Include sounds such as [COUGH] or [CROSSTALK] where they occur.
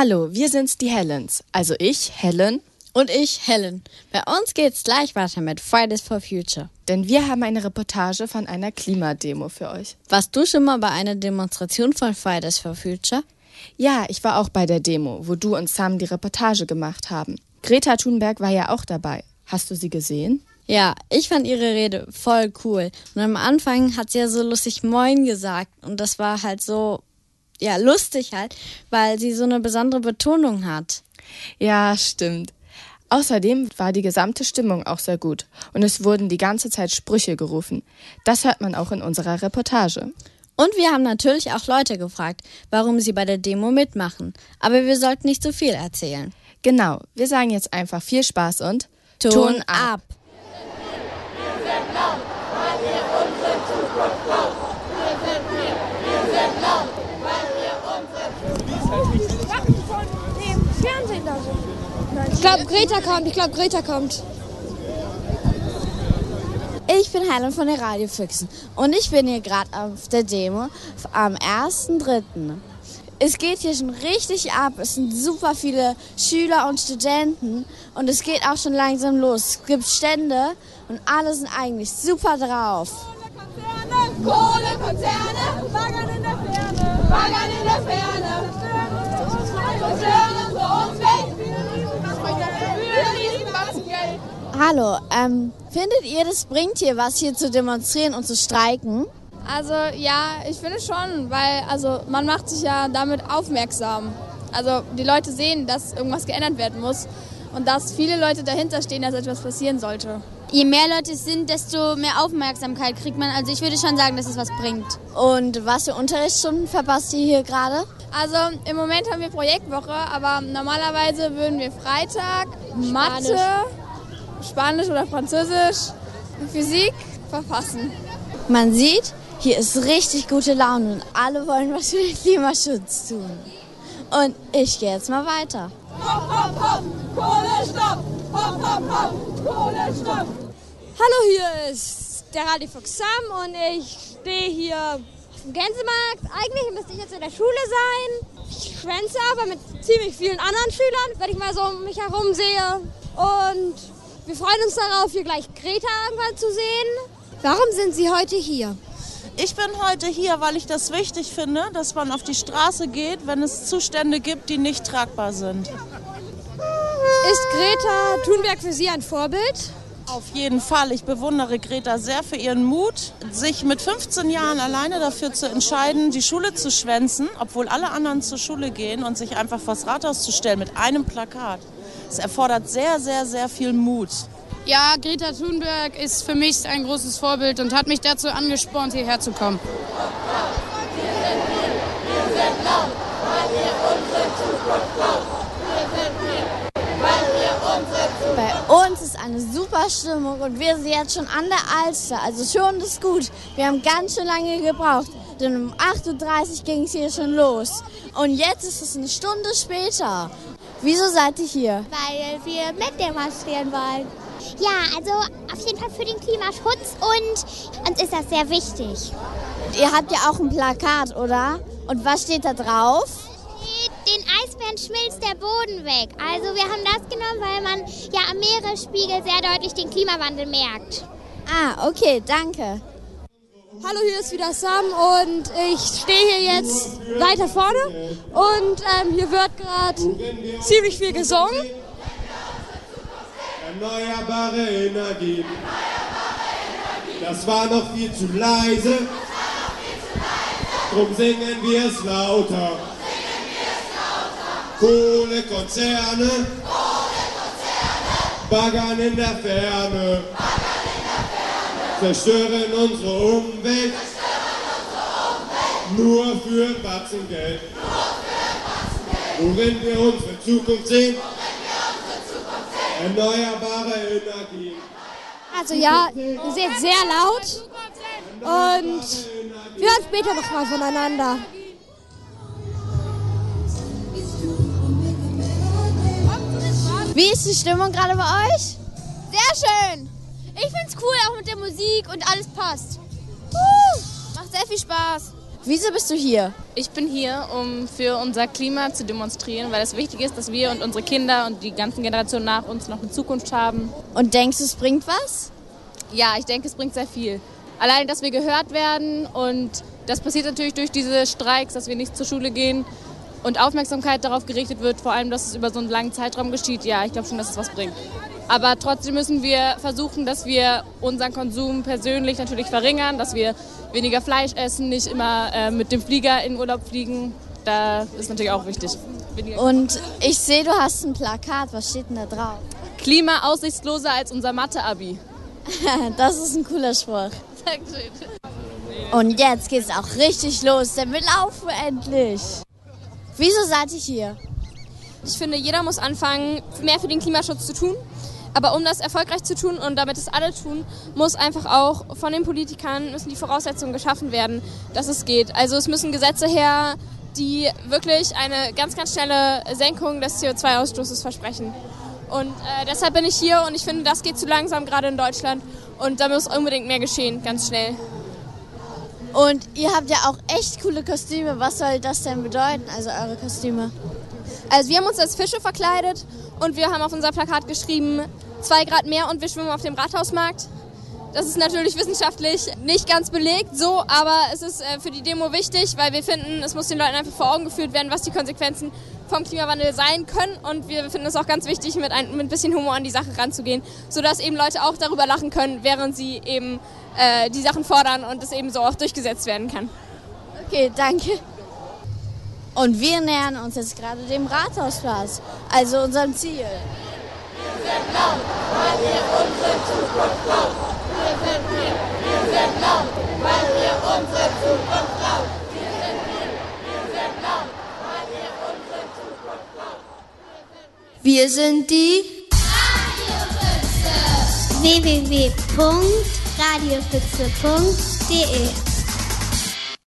Hallo, wir sind's, die Helens. Also ich, Helen. Und ich, Helen. Bei uns geht's gleich weiter mit Fridays for Future. Denn wir haben eine Reportage von einer Klimademo für euch. Warst du schon mal bei einer Demonstration von Fridays for Future? Ja, ich war auch bei der Demo, wo du und Sam die Reportage gemacht haben. Greta Thunberg war ja auch dabei. Hast du sie gesehen? Ja, ich fand ihre Rede voll cool. Und am Anfang hat sie ja so lustig Moin gesagt. Und das war halt so, ja, lustig halt, weil sie so eine besondere Betonung hat. Ja, stimmt. Außerdem war die gesamte Stimmung auch sehr gut und es wurden die ganze Zeit Sprüche gerufen. Das hört man auch in unserer Reportage. Und wir haben natürlich auch Leute gefragt, warum sie bei der Demo mitmachen. Aber wir sollten nicht zu so viel erzählen. Genau, wir sagen jetzt einfach viel Spaß und Ton, Ton ab. Wir sind laut, weil wir unsere Zukunft brauchen. Wir sind wir, wir sind laut, weil wir unsere Zukunft Ich glaube, Greta kommt. Ich glaube, Greta kommt. Ich bin Helen von den Radiofüchsen und ich bin hier gerade auf der Demo am 1.3. Es geht hier schon richtig ab. Es sind super viele Schüler und Studenten und es geht auch schon langsam los. Es gibt Stände und alle sind eigentlich super drauf. Kohlekonzerne, Kohlekonzerne, baggern in der Ferne, baggern in der Ferne. Zerstören unsere Umwelt für Riesenbatzen Hallo, ähm, findet ihr, das bringt hier was, hier zu demonstrieren und zu streiken? Also ja, ich finde schon, weil also man macht sich ja damit aufmerksam. Also die Leute sehen, dass irgendwas geändert werden muss und dass viele Leute dahinter stehen, dass etwas passieren sollte. Je mehr Leute es sind, desto mehr Aufmerksamkeit kriegt man. Also ich würde schon sagen, dass es was bringt. Und was für Unterrichtsstunden verpasst ihr hier gerade? Also im Moment haben wir Projektwoche, aber normalerweise würden wir Freitag Mathe, Spanisch oder Französisch, Physik verpassen. Man sieht, hier ist richtig gute Laune und alle wollen was für den Klimaschutz tun. Und ich gehe jetzt mal weiter. Hopp, hopp, hopp, Kohlestopp! Hopp, hopp, hopp, Kohlestopp! Hallo, hier ist der Radiofuchs Sam und ich stehe hier auf dem Gänsemarkt. Eigentlich müsste ich jetzt in der Schule sein. Ich schwänze aber mit ziemlich vielen anderen Schülern, wenn ich mal so um mich herum sehe. Und wir freuen uns darauf, hier gleich Greta irgendwann zu sehen. Warum sind Sie heute hier? Ich bin heute hier, weil ich das wichtig finde, dass man auf die Straße geht, wenn es Zustände gibt, die nicht tragbar sind. Ist Greta Thunberg für Sie ein Vorbild? Auf jeden Fall. Ich bewundere Greta sehr für ihren Mut, sich mit 15 Jahren alleine dafür zu entscheiden, die Schule zu schwänzen, obwohl alle anderen zur Schule gehen und sich einfach vors Rathaus zu stellen mit einem Plakat. Es erfordert sehr, sehr, sehr viel Mut. Ja, Greta Thunberg ist für mich ein großes Vorbild und hat mich dazu angespornt, hierher zu kommen. Wir sind wir, wir sind laut, weil wir unsere Zukunft brauchen. Wir sind wir, weil wir unsere Zukunft Bei uns ist eine super Stimmung und wir sind jetzt schon an der Alster. Also schon ist gut. Wir haben ganz schön lange gebraucht. Denn um 8.30 Uhr ging es hier schon los. Und jetzt ist es eine Stunde später. Wieso seid ihr hier? Weil wir mitdemonstrieren wollen. Ja, also auf jeden Fall für den Klimaschutz und uns ist das sehr wichtig. Ihr habt ja auch ein Plakat, oder? Und was steht da drauf? Den Eisbären schmilzt der Boden weg. Also wir haben das genommen, weil man ja am Meeresspiegel sehr deutlich den Klimawandel merkt. Ah, okay, danke. Hallo, hier ist wieder Sam und ich stehe hier jetzt weiter vorne und ähm, hier wird gerade ziemlich viel gesungen. Erneuerbare Energien. Das war noch viel zu leise. Drum singen wir es lauter. Kohlekonzerne. Baggern in der Ferne. Zerstören unsere Umwelt. Nur für ein Batzen Geld. Worin wir unsere Zukunft sehen. Erneuerbare Energien. Also ja, ihr seid sehr laut und wir hören später noch mal voneinander. Wie ist die Stimmung gerade bei euch? Sehr schön. Ich find's cool, auch mit der Musik und alles passt. Macht sehr viel Spaß. Wieso bist du hier? Ich bin hier, um für unser Klima zu demonstrieren, weil es wichtig ist, dass wir und unsere Kinder und die ganzen Generationen nach uns noch eine Zukunft haben. Und denkst du, es bringt was? Ja, ich denke, es bringt sehr viel. Allein, dass wir gehört werden und das passiert natürlich durch diese Streiks, dass wir nicht zur Schule gehen und Aufmerksamkeit darauf gerichtet wird, vor allem, dass es über so einen langen Zeitraum geschieht. Ja, ich glaube schon, dass es was bringt. Aber trotzdem müssen wir versuchen, dass wir unseren Konsum persönlich natürlich verringern, dass wir weniger Fleisch essen, nicht immer äh, mit dem Flieger in Urlaub fliegen. Da ist natürlich auch wichtig. Und ich sehe, du hast ein Plakat. Was steht denn da drauf? Klima aussichtsloser als unser Mathe-Abi. [LAUGHS] das ist ein cooler Spruch. Dankeschön. Und jetzt geht's auch richtig los, denn wir laufen endlich. Wieso seid ihr hier? Ich finde, jeder muss anfangen, mehr für den Klimaschutz zu tun. Aber um das erfolgreich zu tun und damit es alle tun, muss einfach auch von den Politikern müssen die Voraussetzungen geschaffen werden, dass es geht. Also es müssen Gesetze her, die wirklich eine ganz, ganz schnelle Senkung des CO2-Ausstoßes versprechen. Und äh, deshalb bin ich hier und ich finde, das geht zu langsam gerade in Deutschland und da muss unbedingt mehr geschehen, ganz schnell. Und ihr habt ja auch echt coole Kostüme. Was soll das denn bedeuten, also eure Kostüme? Also wir haben uns als Fische verkleidet und wir haben auf unser Plakat geschrieben, zwei Grad mehr und wir schwimmen auf dem Rathausmarkt. Das ist natürlich [LAUGHS] wissenschaftlich nicht ganz belegt, so, aber es ist äh, für die Demo wichtig, weil wir finden, es muss den Leuten einfach vor Augen geführt werden, was die Konsequenzen vom Klimawandel sein können. Und wir finden es auch ganz wichtig, mit ein, mit ein bisschen Humor an die Sache ranzugehen, sodass eben Leute auch darüber lachen können, während sie eben äh, die Sachen fordern und es eben so auch durchgesetzt werden kann. Okay, danke. Und wir nähern uns jetzt gerade dem Rathausplatz, also unserem Ziel. Wir sind laut, weil wir unsere Zukunft laut. Wir sind wir, wir sind laut, weil wir unsere Zukunft laut. Wir sind wir, wir sind laut, weil wir unsere Zukunft laut. Wir sind die www.radiofüchse.de